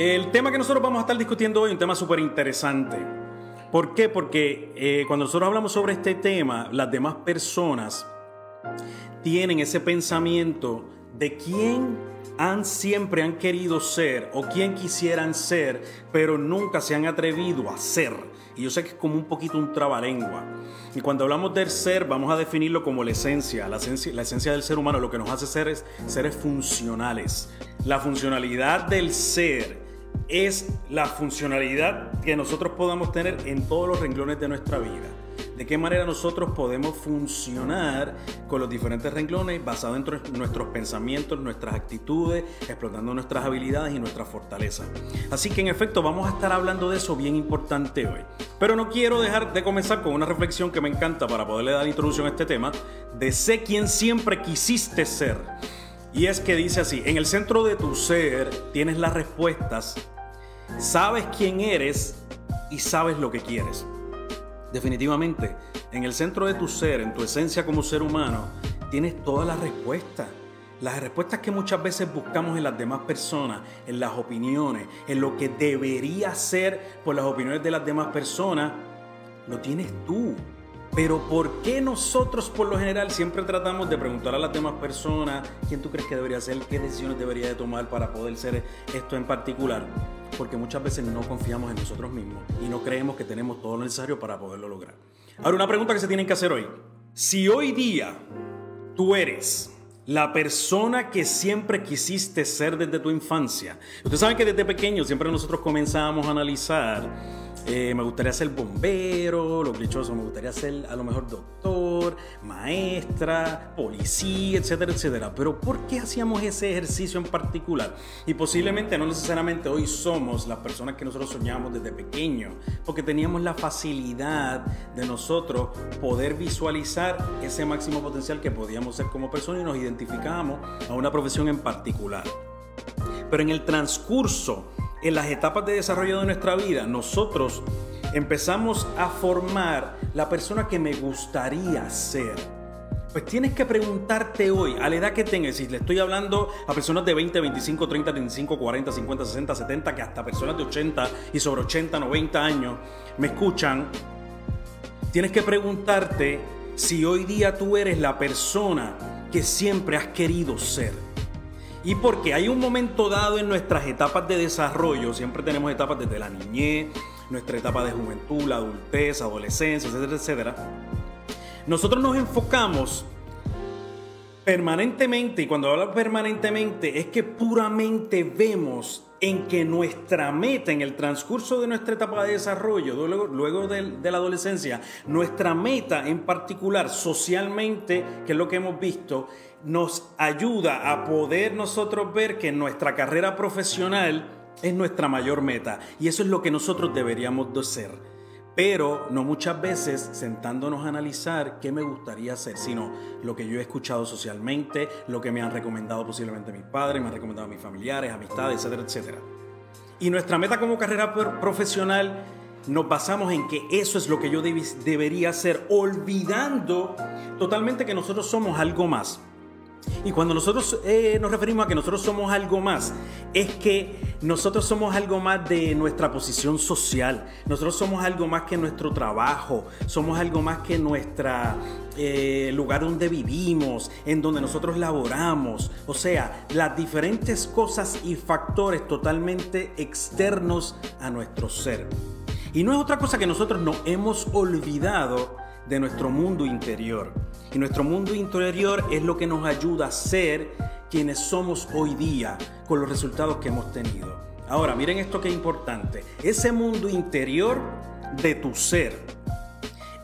El tema que nosotros vamos a estar discutiendo hoy es un tema súper interesante. ¿Por qué? Porque eh, cuando nosotros hablamos sobre este tema, las demás personas tienen ese pensamiento de quién han siempre han querido ser o quién quisieran ser, pero nunca se han atrevido a ser. Y yo sé que es como un poquito un trabalengua. Y cuando hablamos del ser, vamos a definirlo como la esencia. La esencia, la esencia del ser humano lo que nos hace ser es seres funcionales. La funcionalidad del ser es la funcionalidad que nosotros podamos tener en todos los renglones de nuestra vida de qué manera nosotros podemos funcionar con los diferentes renglones basados en nuestros pensamientos, nuestras actitudes, explotando nuestras habilidades y nuestras fortalezas. Así que en efecto vamos a estar hablando de eso bien importante hoy. Pero no quiero dejar de comenzar con una reflexión que me encanta para poderle dar introducción a este tema, de sé quién siempre quisiste ser. Y es que dice así, en el centro de tu ser tienes las respuestas, sabes quién eres y sabes lo que quieres. Definitivamente, en el centro de tu ser, en tu esencia como ser humano, tienes todas las respuestas. Las respuestas que muchas veces buscamos en las demás personas, en las opiniones, en lo que debería ser por las opiniones de las demás personas, lo tienes tú. Pero ¿por qué nosotros por lo general siempre tratamos de preguntar a las demás personas quién tú crees que debería ser, qué decisiones debería de tomar para poder ser esto en particular? porque muchas veces no confiamos en nosotros mismos y no creemos que tenemos todo lo necesario para poderlo lograr. Ahora, una pregunta que se tienen que hacer hoy. Si hoy día tú eres la persona que siempre quisiste ser desde tu infancia, ustedes saben que desde pequeño siempre nosotros comenzamos a analizar eh, me gustaría ser bombero, lo clichoso, me gustaría ser a lo mejor doctor, maestra, policía, etcétera, etcétera. Pero ¿por qué hacíamos ese ejercicio en particular? Y posiblemente no necesariamente hoy somos las personas que nosotros soñamos desde pequeño, porque teníamos la facilidad de nosotros poder visualizar ese máximo potencial que podíamos ser como persona y nos identificábamos a una profesión en particular. Pero en el transcurso en las etapas de desarrollo de nuestra vida, nosotros empezamos a formar la persona que me gustaría ser. Pues tienes que preguntarte hoy, a la edad que tengas, si le estoy hablando a personas de 20, 25, 30, 35, 40, 50, 60, 70, que hasta personas de 80 y sobre 80, 90 años me escuchan, tienes que preguntarte si hoy día tú eres la persona que siempre has querido ser. Y porque hay un momento dado en nuestras etapas de desarrollo, siempre tenemos etapas desde la niñez, nuestra etapa de juventud, la adultez, adolescencia, etcétera, etcétera. Nosotros nos enfocamos permanentemente, y cuando hablo permanentemente es que puramente vemos en que nuestra meta en el transcurso de nuestra etapa de desarrollo, luego, de, de, la adolescencia, nuestra meta en particular socialmente, que es lo que hemos visto, nos ayuda a poder nosotros ver que nuestra carrera profesional es nuestra mayor meta y eso es lo que nosotros deberíamos de ser. Pero no muchas veces sentándonos a analizar qué me gustaría hacer, sino lo que yo he escuchado socialmente, lo que me han recomendado posiblemente mis padres, me han recomendado mis familiares, amistades, etcétera, etcétera. Y nuestra meta como carrera profesional nos basamos en que eso es lo que yo debería hacer, olvidando totalmente que nosotros somos algo más. Y cuando nosotros eh, nos referimos a que nosotros somos algo más, es que nosotros somos algo más de nuestra posición social, nosotros somos algo más que nuestro trabajo, somos algo más que nuestro eh, lugar donde vivimos, en donde nosotros laboramos, o sea, las diferentes cosas y factores totalmente externos a nuestro ser. Y no es otra cosa que nosotros nos hemos olvidado de nuestro mundo interior. Y nuestro mundo interior es lo que nos ayuda a ser quienes somos hoy día con los resultados que hemos tenido. Ahora, miren esto que es importante. Ese mundo interior de tu ser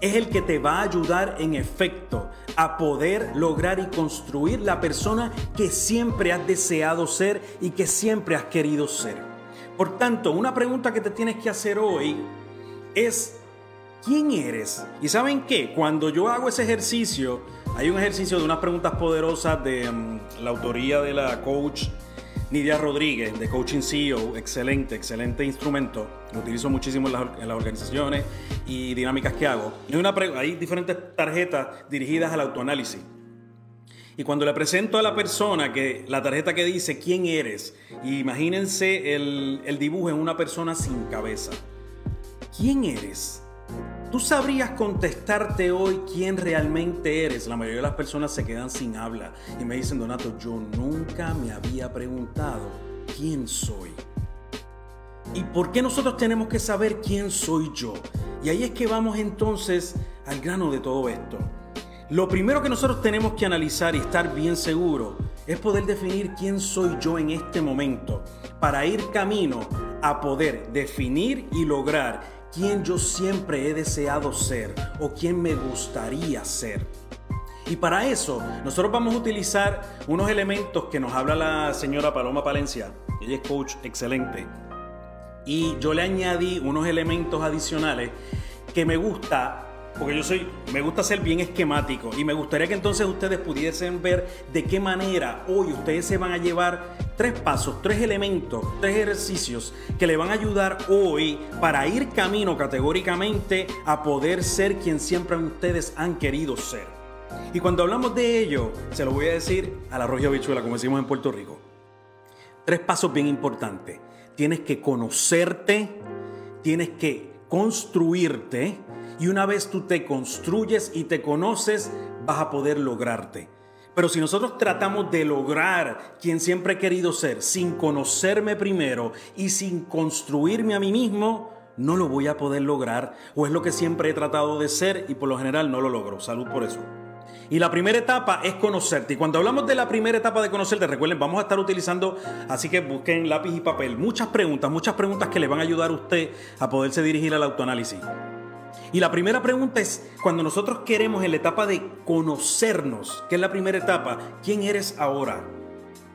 es el que te va a ayudar en efecto a poder lograr y construir la persona que siempre has deseado ser y que siempre has querido ser. Por tanto, una pregunta que te tienes que hacer hoy es quién eres. Y saben qué, cuando yo hago ese ejercicio, hay un ejercicio de unas preguntas poderosas de mm, la autoría de la coach Nidia Rodríguez, de Coaching CEO, excelente, excelente instrumento. Lo utilizo muchísimo en las, organizaciones y dinámicas que hago. Hay, una diferentes tarjetas dirigidas al autoanálisis. Y cuando le presento a la persona que la tarjeta que dice quién eres, imagínense el, el dibujo en una persona sin cabeza. ¿Quién eres? ¿Tú sabrías contestarte hoy quién realmente eres? La mayoría de las personas se quedan sin habla y me dicen, Donato, yo nunca me había preguntado quién soy. ¿Y por qué nosotros tenemos que saber quién soy yo? Y ahí es que vamos entonces al grano de todo esto. Lo primero que nosotros tenemos que analizar y estar bien seguro es poder definir quién soy yo en este momento para ir camino a poder definir y lograr quién yo siempre he deseado ser o quién me gustaría ser. Y para eso, nosotros vamos a utilizar unos elementos que nos habla la señora Paloma Palencia. Ella es coach excelente. Y yo le añadí unos elementos adicionales que me gusta porque yo soy, me gusta ser bien esquemático y me gustaría que entonces ustedes pudiesen ver de qué manera hoy ustedes se van a llevar tres pasos, tres elementos, tres ejercicios que le van a ayudar hoy para ir camino categóricamente a poder ser quien siempre ustedes han querido ser. Y cuando hablamos de ello, se lo voy a decir a la roja bichuela, como decimos en Puerto Rico. Tres pasos bien importantes. Tienes que conocerte, tienes que construirte, y una vez tú te construyes y te conoces, vas a poder lograrte. Pero si nosotros tratamos de lograr quien siempre he querido ser sin conocerme primero y sin construirme a mí mismo, no lo voy a poder lograr o es lo que siempre he tratado de ser y por lo general no lo logro. Salud por eso. Y la primera etapa es conocerte. Y cuando hablamos de la primera etapa de conocerte, recuerden, vamos a estar utilizando, así que busquen lápiz y papel, muchas preguntas, muchas preguntas que le van a ayudar a usted a poderse dirigir al autoanálisis. Y la primera pregunta es, cuando nosotros queremos en la etapa de conocernos, que es la primera etapa, ¿quién eres ahora?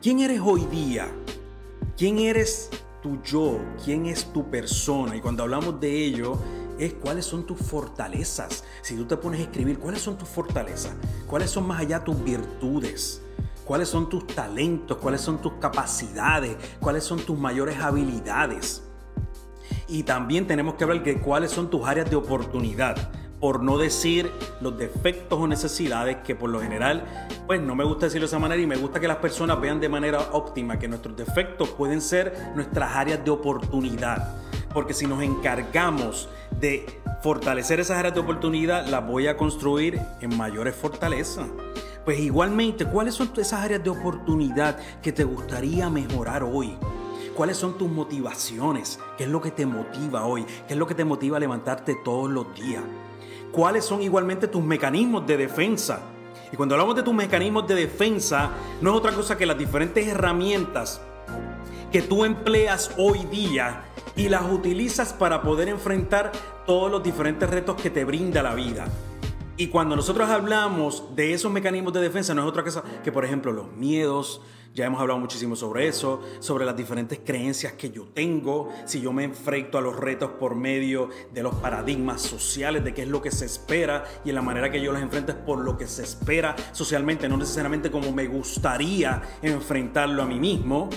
¿Quién eres hoy día? ¿Quién eres tu yo? ¿Quién es tu persona? Y cuando hablamos de ello, es cuáles son tus fortalezas. Si tú te pones a escribir, ¿cuáles son tus fortalezas? ¿Cuáles son más allá tus virtudes? ¿Cuáles son tus talentos? ¿Cuáles son tus capacidades? ¿Cuáles son tus mayores habilidades? Y también tenemos que hablar de cuáles son tus áreas de oportunidad, por no decir los defectos o necesidades que por lo general, pues no me gusta decirlo de esa manera y me gusta que las personas vean de manera óptima que nuestros defectos pueden ser nuestras áreas de oportunidad. Porque si nos encargamos de fortalecer esas áreas de oportunidad, las voy a construir en mayores fortalezas. Pues igualmente, ¿cuáles son esas áreas de oportunidad que te gustaría mejorar hoy? ¿Cuáles son tus motivaciones? ¿Qué es lo que te motiva hoy? ¿Qué es lo que te motiva a levantarte todos los días? ¿Cuáles son igualmente tus mecanismos de defensa? Y cuando hablamos de tus mecanismos de defensa, no es otra cosa que las diferentes herramientas que tú empleas hoy día y las utilizas para poder enfrentar todos los diferentes retos que te brinda la vida. Y cuando nosotros hablamos de esos mecanismos de defensa, no es otra cosa que, por ejemplo, los miedos, ya hemos hablado muchísimo sobre eso, sobre las diferentes creencias que yo tengo, si yo me enfrento a los retos por medio de los paradigmas sociales, de qué es lo que se espera y en la manera que yo los enfrento es por lo que se espera socialmente, no necesariamente como me gustaría enfrentarlo a mí mismo,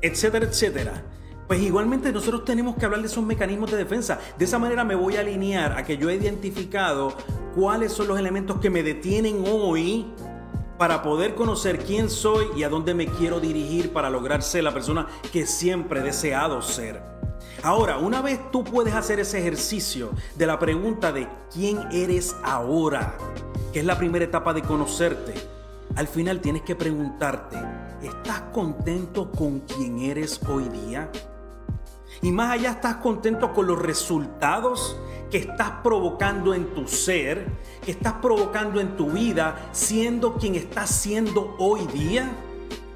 etcétera, etcétera. Pues igualmente nosotros tenemos que hablar de esos mecanismos de defensa. De esa manera me voy a alinear a que yo he identificado cuáles son los elementos que me detienen hoy para poder conocer quién soy y a dónde me quiero dirigir para lograr ser la persona que siempre he deseado ser. Ahora, una vez tú puedes hacer ese ejercicio de la pregunta de quién eres ahora, que es la primera etapa de conocerte, al final tienes que preguntarte, ¿estás contento con quién eres hoy día? Y más allá estás contento con los resultados que estás provocando en tu ser, que estás provocando en tu vida, siendo quien estás siendo hoy día.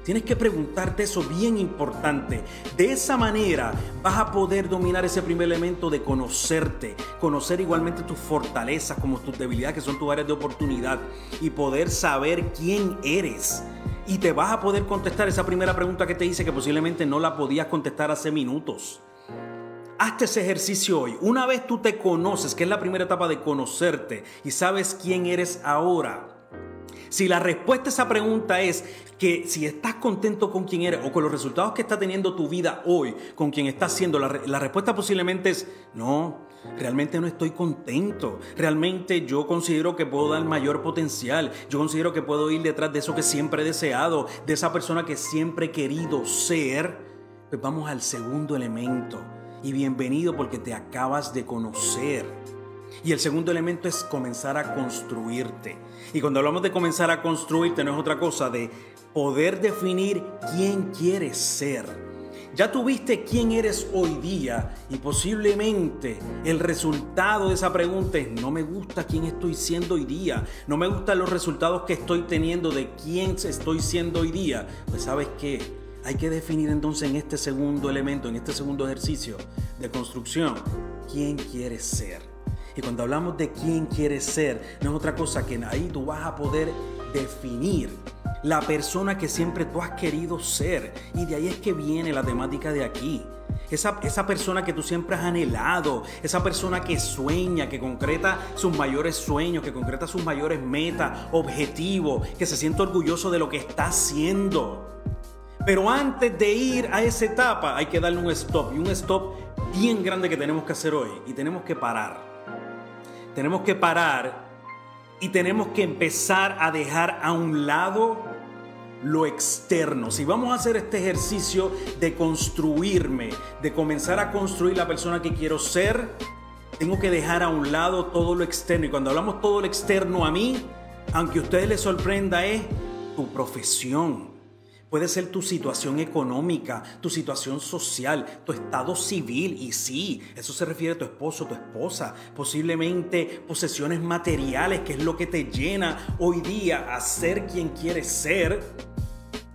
Tienes que preguntarte eso bien importante. De esa manera vas a poder dominar ese primer elemento de conocerte, conocer igualmente tus fortalezas como tus debilidades que son tus áreas de oportunidad y poder saber quién eres. Y te vas a poder contestar esa primera pregunta que te hice que posiblemente no la podías contestar hace minutos. Hazte ese ejercicio hoy. Una vez tú te conoces, que es la primera etapa de conocerte y sabes quién eres ahora. Si la respuesta a esa pregunta es que si estás contento con quién eres o con los resultados que está teniendo tu vida hoy, con quien estás siendo, la, la respuesta posiblemente es no. realmente no estoy contento, realmente yo considero que puedo dar mayor potencial, yo considero que puedo ir detrás de eso que siempre he deseado, de esa persona que siempre he querido ser, pues vamos al segundo elemento. Y bienvenido porque te acabas de conocer. Y el segundo elemento es comenzar a construirte. Y cuando hablamos de comenzar a construirte no es otra cosa de poder definir quién quieres ser. Ya tuviste quién eres hoy día y posiblemente el resultado de esa pregunta es no me gusta quién estoy siendo hoy día, no me gustan los resultados que estoy teniendo de quién estoy siendo hoy día. Pues sabes qué, hay que definir entonces en este segundo elemento, en este segundo ejercicio de construcción, quién quieres ser. Y cuando hablamos de quién quieres ser, no es otra cosa que ahí tú vas a poder definir la persona que siempre tú has querido ser. Y de ahí es que viene la temática de aquí. Esa, esa, persona que tú siempre has anhelado, esa persona que sueña, que concreta sus mayores sueños, que concreta sus mayores metas, objetivos, que se siente orgulloso de lo que está haciendo. Pero antes de ir a esa etapa hay que darle un stop y un stop bien grande que tenemos que hacer hoy y tenemos que parar. Tenemos que parar y tenemos que empezar a dejar a un lado lo externo. Si vamos a hacer este ejercicio de construirme, de comenzar a construir la persona que quiero ser, tengo que dejar a un lado todo lo externo. Y cuando hablamos todo lo externo a mí, aunque a ustedes les sorprenda, es tu profesión, Puede ser tu situación económica, tu situación social, tu estado civil. Y sí, eso se refiere a tu esposo, tu esposa. Posiblemente posesiones materiales, que es lo que te llena hoy día a ser quien quieres ser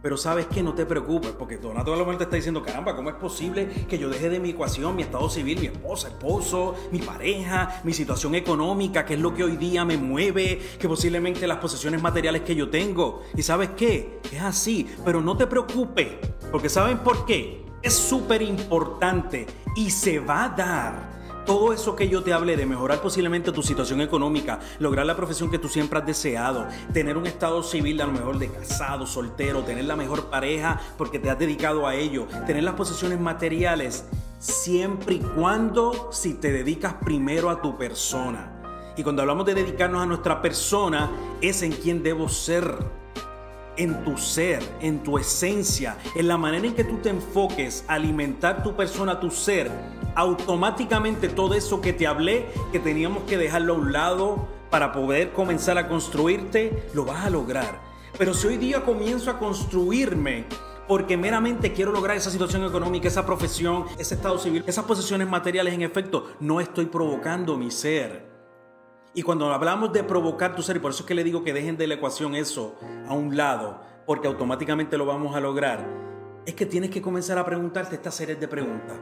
pero sabes que no te preocupes, porque Donato a lo mejor te está diciendo, caramba, ¿cómo es posible que yo deje de mi ecuación mi estado civil, mi esposa, esposo, mi pareja, mi situación económica, que es lo que hoy día me mueve, que posiblemente las posesiones materiales que yo tengo? Y sabes qué, es así, pero no te preocupes, porque ¿saben por qué? Es súper importante y se va a dar todo eso que yo te hablé de mejorar posiblemente tu situación económica, lograr la profesión que tú siempre has deseado, tener un estado civil a lo mejor de casado, soltero, tener la mejor pareja porque te has dedicado a ello, tener las posesiones materiales, siempre y cuando si te dedicas primero a tu persona. Y cuando hablamos de dedicarnos a nuestra persona, es en quien debo ser en tu ser, en tu esencia, en la manera en que tú te enfoques alimentar tu persona, tu ser, automáticamente todo eso que te hablé, que teníamos que dejarlo a un lado para poder comenzar a construirte, lo vas a lograr. Pero si hoy día comienzo a construirme porque meramente quiero lograr esa situación económica, esa profesión, ese estado civil, esas posesiones materiales, en efecto, no estoy provocando mi ser. Y cuando hablamos de provocar tu ser, y por eso es que le digo que dejen de la ecuación eso a un lado, porque automáticamente lo vamos a lograr, es que tienes que comenzar a preguntarte esta serie de preguntas.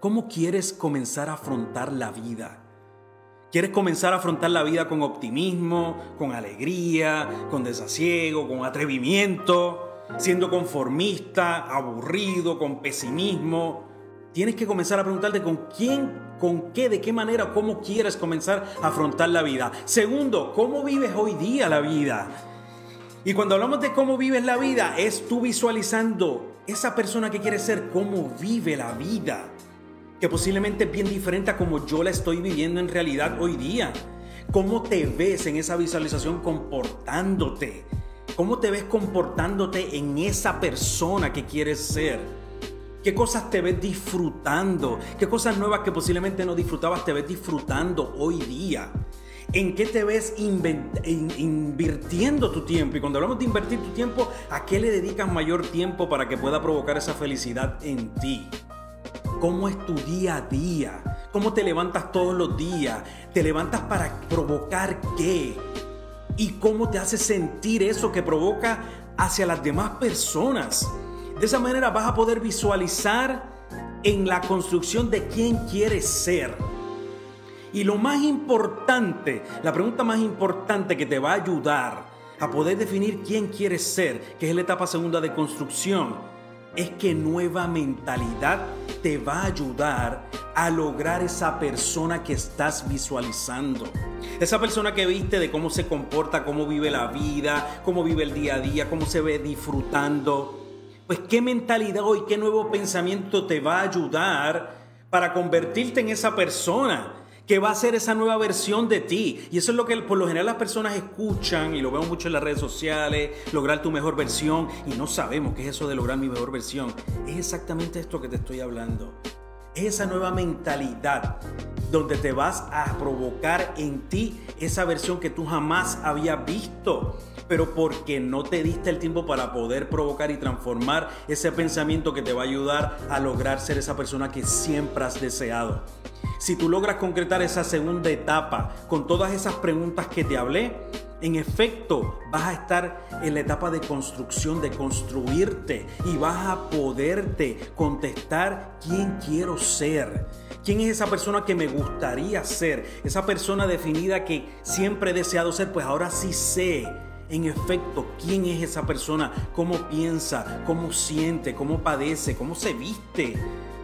¿Cómo quieres comenzar a afrontar la vida? ¿Quieres comenzar a afrontar la vida con optimismo, con alegría, con desasiego, con atrevimiento, siendo conformista, aburrido, con pesimismo? Tienes que comenzar a preguntarte con quién con qué, de qué manera, cómo quieres comenzar a afrontar la vida. Segundo, cómo vives hoy día la vida. Y cuando hablamos de cómo vives la vida, es tú visualizando esa persona que quieres ser, cómo vive la vida. Que posiblemente es bien diferente a como yo la estoy viviendo en realidad hoy día. ¿Cómo te ves en esa visualización comportándote? ¿Cómo te ves comportándote en esa persona que quieres ser? ¿Qué cosas te ves disfrutando? ¿Qué cosas nuevas que posiblemente no disfrutabas te ves disfrutando hoy día? ¿En qué te ves invirtiendo tu tiempo? Y cuando hablamos de invertir tu tiempo, ¿a qué le dedicas mayor tiempo para que pueda provocar esa felicidad en ti? ¿Cómo es tu día a día? ¿Cómo te levantas todos los días? ¿Te levantas para provocar qué? ¿Y cómo te hace sentir eso que provoca hacia las demás personas? De esa manera vas a poder visualizar en la construcción de quién quieres ser. Y lo más importante, la pregunta más importante que te va a ayudar a poder definir quién quieres ser, que es la etapa segunda de construcción, es que nueva mentalidad te va a ayudar a lograr esa persona que estás visualizando. Esa persona que viste de cómo se comporta, cómo vive la vida, cómo vive el día a día, cómo se ve disfrutando pues qué mentalidad hoy, qué nuevo pensamiento te va a ayudar para convertirte en esa persona que va a ser esa nueva versión de ti. Y eso es lo que por lo general las personas escuchan y lo vemos mucho en las redes sociales, lograr tu mejor versión y no sabemos qué es eso de lograr mi mejor versión. Es exactamente esto que te estoy hablando. Es esa nueva mentalidad donde te vas a provocar en ti esa versión que tú jamás habías visto pero porque no te diste el tiempo para poder provocar y transformar ese pensamiento que te va a ayudar a lograr ser esa persona que siempre has deseado. Si tú logras concretar esa segunda etapa con todas esas preguntas que te hablé, en efecto vas a estar en la etapa de construcción, de construirte y vas a poderte contestar quién quiero ser. ¿Quién es esa persona que me gustaría ser? Esa persona definida que siempre he deseado ser, pues ahora sí sé en efecto quién es esa persona, cómo piensa, cómo siente, cómo padece, cómo se viste,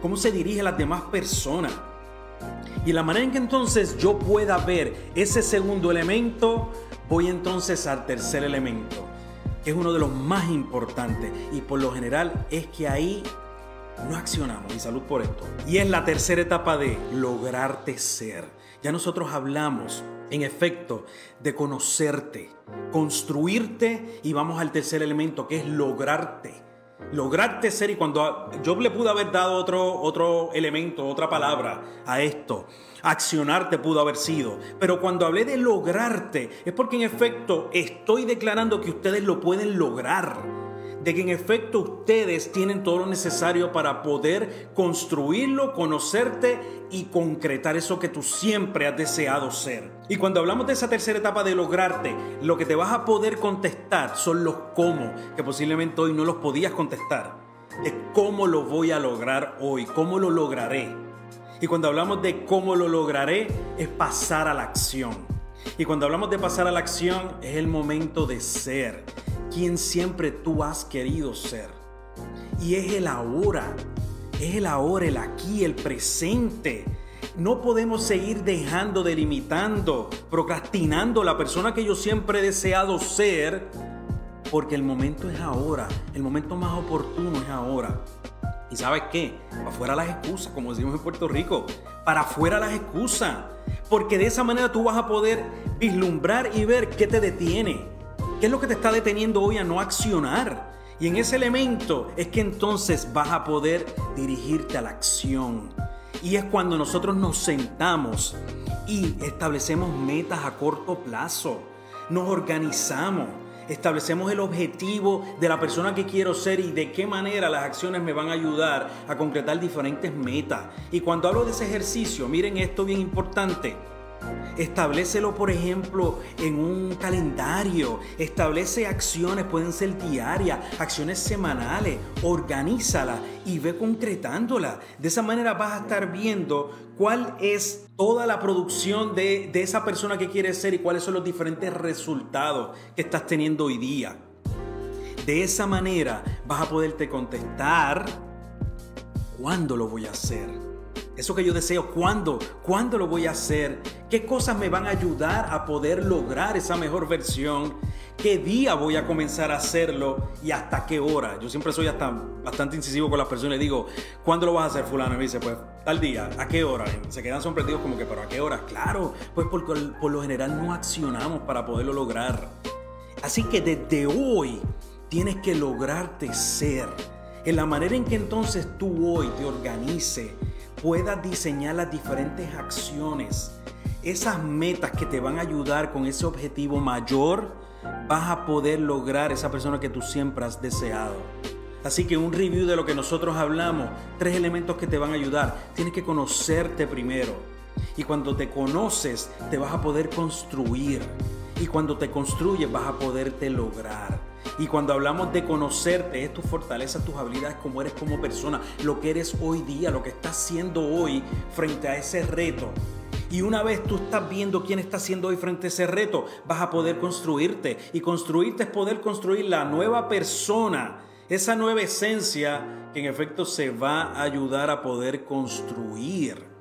cómo se dirige a las demás personas. Y la manera en que entonces yo pueda ver ese segundo elemento, voy entonces al tercer elemento, que es uno de los más importantes. Y por lo general es que ahí no accionamos. Y salud por esto. Y es la tercera etapa de lograrte ser. Ya nosotros hablamos, en efecto, de conocerte, construirte y vamos al tercer elemento que es lograrte lograrte ser y cuando yo le pude haber dado otro, otro elemento, otra palabra a esto, accionarte pudo haber sido, pero cuando hablé de lograrte es porque en efecto estoy declarando que ustedes lo pueden lograr de que en efecto ustedes tienen todo lo necesario para poder construirlo, conocerte y concretar eso que tú siempre has deseado ser. Y cuando hablamos de esa tercera etapa de lograrte, lo que te vas a poder contestar son los cómo, que posiblemente hoy no los podías contestar. Es cómo lo voy a lograr hoy, cómo lo lograré. Y cuando hablamos de cómo lo lograré, es pasar a la acción. Y cuando hablamos de pasar a la acción, es el momento de ser quien siempre tú has querido ser. Y es el ahora, es el ahora, el aquí, el presente. No podemos seguir dejando, delimitando, procrastinando la persona que yo siempre he deseado ser, porque el momento es ahora, el momento más oportuno es ahora. ¿Y sabes qué? Para afuera las excusas, como decimos en Puerto Rico. Para afuera las excusas. Porque de esa manera tú vas a poder vislumbrar y ver qué te detiene. ¿Qué es lo que te está deteniendo hoy a no accionar? Y en ese elemento es que entonces vas a poder dirigirte a la acción. Y es cuando nosotros nos sentamos y establecemos metas a corto plazo. Nos organizamos, establecemos el objetivo de la persona que quiero ser y de qué manera las acciones me van a ayudar a concretar diferentes metas. Y cuando hablo de ese ejercicio, miren esto bien importante Establecelo, por ejemplo, en un calendario. Establece acciones, pueden ser diarias, acciones semanales. Organízala y ve concretándola. De esa manera vas a estar viendo cuál es toda la producción de, de esa persona que quieres ser y cuáles son los diferentes resultados que estás teniendo hoy día. De esa manera vas a poderte contestar cuándo lo voy a hacer eso que yo deseo, ¿cuándo? ¿Cuándo lo voy a hacer? ¿Qué cosas me van a ayudar a poder lograr esa mejor versión? ¿Qué día voy a comenzar a hacerlo y hasta qué hora? Yo siempre soy hasta bastante incisivo con las personas. Le digo, ¿cuándo lo vas a hacer fulano? Y me dice, pues tal día, ¿a qué hora? se quedan sorprendidos como que, ¿pero a qué hora? Claro, pues porque por lo general no accionamos para poderlo lograr. Así que desde hoy tienes que lograrte ser. En la manera en que entonces tú hoy te organices, puedas diseñar las diferentes acciones, esas metas que te van a ayudar con ese objetivo mayor, vas a poder lograr esa persona que tú siempre has deseado. Así que un review de lo que nosotros hablamos, tres elementos que te van a ayudar. Tienes que conocerte primero. Y cuando te conoces, te vas a poder construir. Y cuando te construyes, vas a poderte lograr. Y cuando hablamos de conocerte, es tu fortaleza, tus habilidades, como eres como persona, lo que eres hoy día, lo que estás haciendo hoy frente a ese reto. Y una vez tú estás viendo quién está haciendo hoy frente a ese reto, vas a poder construirte. Y construirte es poder construir la nueva persona, esa nueva esencia que en efecto se va a ayudar a poder construir.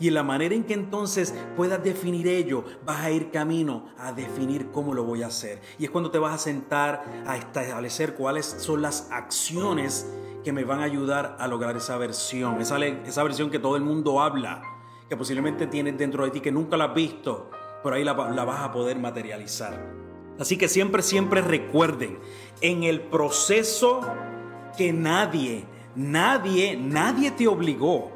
Y en la manera en que entonces puedas definir ello, vas a ir camino a definir cómo lo voy a hacer. Y es cuando te vas a sentar a establecer cuáles son las acciones que me van a ayudar a lograr esa versión, esa, esa versión que todo el mundo habla, que posiblemente tienes dentro de ti, que nunca la has visto, por ahí la, la vas a poder materializar. Así que siempre, siempre recuerden, en el proceso que nadie, nadie, nadie te obligó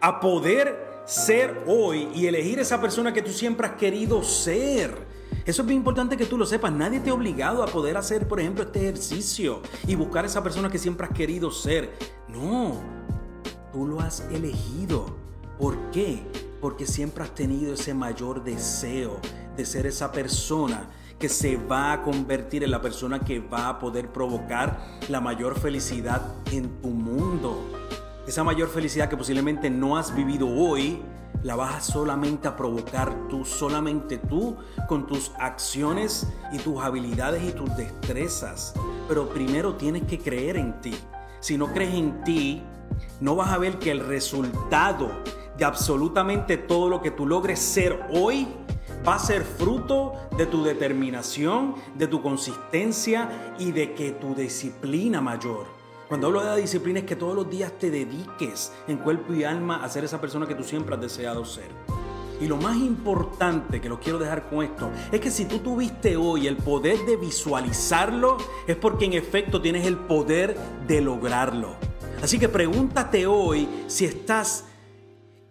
a poder ser hoy y elegir esa persona que tú siempre has querido ser. Eso es bien importante que tú lo sepas. Nadie te ha obligado a poder hacer, por ejemplo, este ejercicio y buscar esa persona que siempre has querido ser. No, tú lo has elegido. ¿Por qué? Porque siempre has tenido ese mayor deseo de ser esa persona que se va a convertir en la persona que va a poder provocar la mayor felicidad en tu mundo. Esa mayor felicidad que posiblemente no has vivido hoy, la vas solamente a provocar tú, solamente tú, con tus acciones y tus habilidades y tus destrezas. Pero primero tienes que creer en ti. Si no crees en ti, no vas a ver que el resultado de absolutamente todo lo que tú logres ser hoy va a ser fruto de tu determinación, de tu consistencia y de que tu disciplina mayor. Cuando hablo de la disciplina es que todos los días te dediques en cuerpo y alma a ser esa persona que tú siempre has deseado ser. Y lo más importante que lo quiero dejar con esto es que si tú tuviste hoy el poder de visualizarlo, es porque en efecto tienes el poder de lograrlo. Así que pregúntate hoy si estás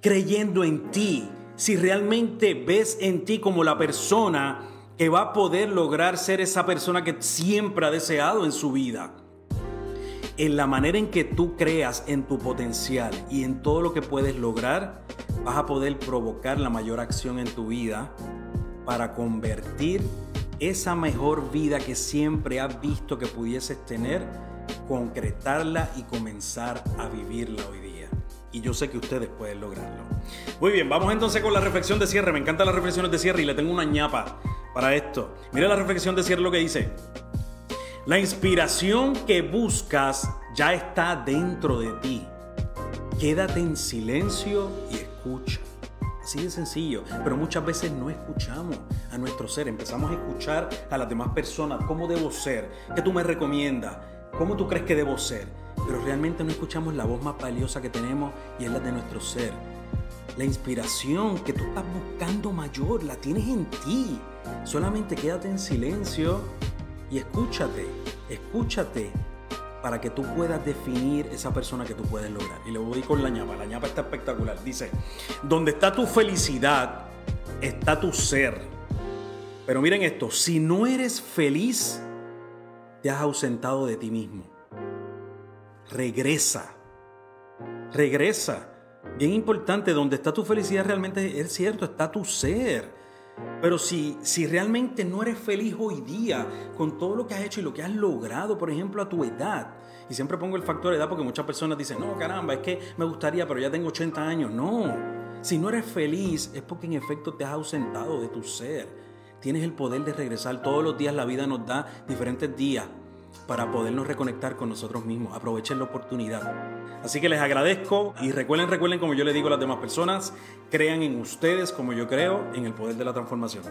creyendo en ti, si realmente ves en ti como la persona que va a poder lograr ser esa persona que siempre ha deseado en su vida en la manera en que tú creas en tu potencial y en todo lo que puedes lograr, vas a poder provocar la mayor acción en tu vida para convertir esa mejor vida que siempre has visto que pudieses tener, concretarla y comenzar a vivirla hoy día. Y yo sé que ustedes pueden lograrlo. Muy bien, vamos entonces con la reflexión de cierre. Me encantan las reflexiones de cierre y le tengo una ñapa para esto. Mira la reflexión de cierre lo que dice. La inspiración que buscas ya está dentro de ti. Quédate en silencio y escucha. Así de sencillo, pero muchas veces no escuchamos a nuestro ser, empezamos a escuchar a las demás personas, cómo debo ser, qué tú me recomiendas, cómo tú crees que debo ser, pero realmente no escuchamos la voz más valiosa que tenemos y es la de nuestro ser. La inspiración que tú estás buscando mayor la tienes en ti. Solamente quédate en silencio y escúchate, escúchate para que tú puedas definir esa persona que tú puedes lograr. Y le voy con la ñapa, la ñapa está espectacular. Dice, donde está tu felicidad, está tu ser. Pero miren esto, si no eres feliz, te has ausentado de ti mismo. Regresa, regresa. Bien importante, donde está tu felicidad realmente es cierto, está tu ser. Pero si, si realmente no eres feliz hoy día con todo lo que has hecho y lo que has logrado, por ejemplo, a tu edad, y siempre pongo el factor edad porque muchas personas dicen, no, caramba, es que me gustaría, pero ya tengo 80 años. No, si no eres feliz es porque en efecto te has ausentado de tu ser. Tienes el poder de regresar. Todos los días la vida nos da diferentes días para podernos reconectar con nosotros mismos. Aprovechen la oportunidad. Así que les agradezco y recuerden, recuerden como yo le digo a las demás personas, crean en ustedes como yo creo en el poder de la transformación.